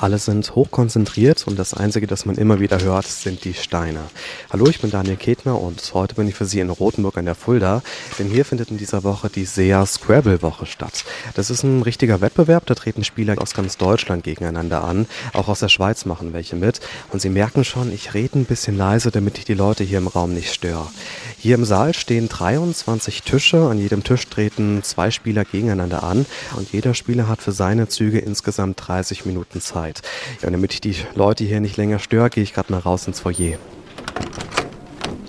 Alle sind hochkonzentriert und das Einzige, das man immer wieder hört, sind die Steine. Hallo, ich bin Daniel Ketner und heute bin ich für Sie in Rothenburg an der Fulda, denn hier findet in dieser Woche die SEA Scrabble Woche statt. Das ist ein richtiger Wettbewerb, da treten Spieler aus ganz Deutschland gegeneinander an, auch aus der Schweiz machen welche mit und Sie merken schon, ich rede ein bisschen leise, damit ich die Leute hier im Raum nicht störe. Hier im Saal stehen 23 Tische, an jedem Tisch treten zwei Spieler gegeneinander an und jeder Spieler hat für seine Züge insgesamt 30 Minuten Zeit. Ja, damit ich die Leute hier nicht länger störe, gehe ich gerade mal raus ins Foyer.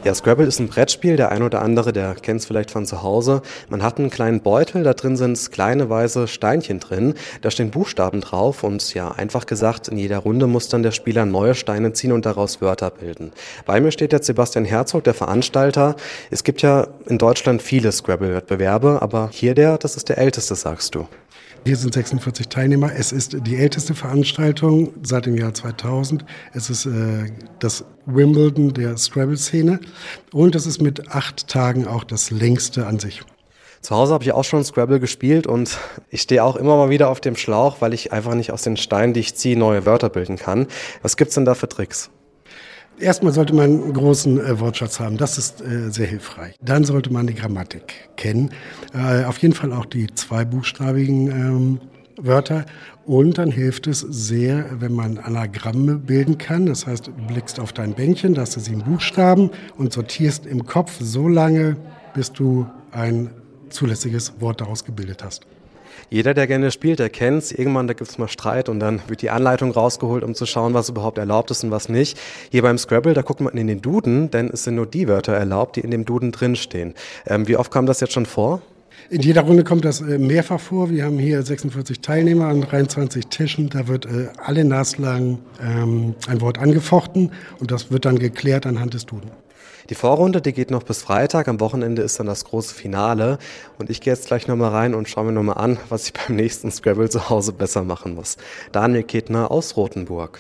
Ja, Scrabble ist ein Brettspiel. Der ein oder andere, der kennt es vielleicht von zu Hause. Man hat einen kleinen Beutel, da drin sind kleine weiße Steinchen drin. Da stehen Buchstaben drauf und ja, einfach gesagt, in jeder Runde muss dann der Spieler neue Steine ziehen und daraus Wörter bilden. Bei mir steht jetzt Sebastian Herzog, der Veranstalter. Es gibt ja in Deutschland viele Scrabble-Wettbewerbe, aber hier der, das ist der älteste, sagst du. Hier sind 46 Teilnehmer. Es ist die älteste Veranstaltung seit dem Jahr 2000. Es ist äh, das Wimbledon der Scrabble-Szene und es ist mit acht Tagen auch das längste an sich. Zu Hause habe ich auch schon Scrabble gespielt und ich stehe auch immer mal wieder auf dem Schlauch, weil ich einfach nicht aus den Steinen, die ich ziehe, neue Wörter bilden kann. Was gibt's denn da für Tricks? Erstmal sollte man einen großen äh, Wortschatz haben. Das ist äh, sehr hilfreich. Dann sollte man die Grammatik kennen. Äh, auf jeden Fall auch die zweibuchstabigen ähm, Wörter. Und dann hilft es sehr, wenn man Anagramme bilden kann. Das heißt, du blickst auf dein Bänkchen, da hast du sieben Buchstaben und sortierst im Kopf so lange, bis du ein zulässiges Wort daraus gebildet hast. Jeder, der gerne spielt, der kennt es. Irgendwann, da gibt es mal Streit und dann wird die Anleitung rausgeholt, um zu schauen, was überhaupt erlaubt ist und was nicht. Hier beim Scrabble, da guckt man in den Duden, denn es sind nur die Wörter erlaubt, die in dem Duden drinstehen. Ähm, wie oft kam das jetzt schon vor? In jeder Runde kommt das äh, mehrfach vor. Wir haben hier 46 Teilnehmer an 23 Tischen. Da wird äh, alle naslang ähm, ein Wort angefochten und das wird dann geklärt anhand des Duden. Die Vorrunde, die geht noch bis Freitag. Am Wochenende ist dann das große Finale. Und ich gehe jetzt gleich nochmal rein und schaue mir nochmal an, was ich beim nächsten Scrabble zu Hause besser machen muss. Daniel Ketner aus Rothenburg.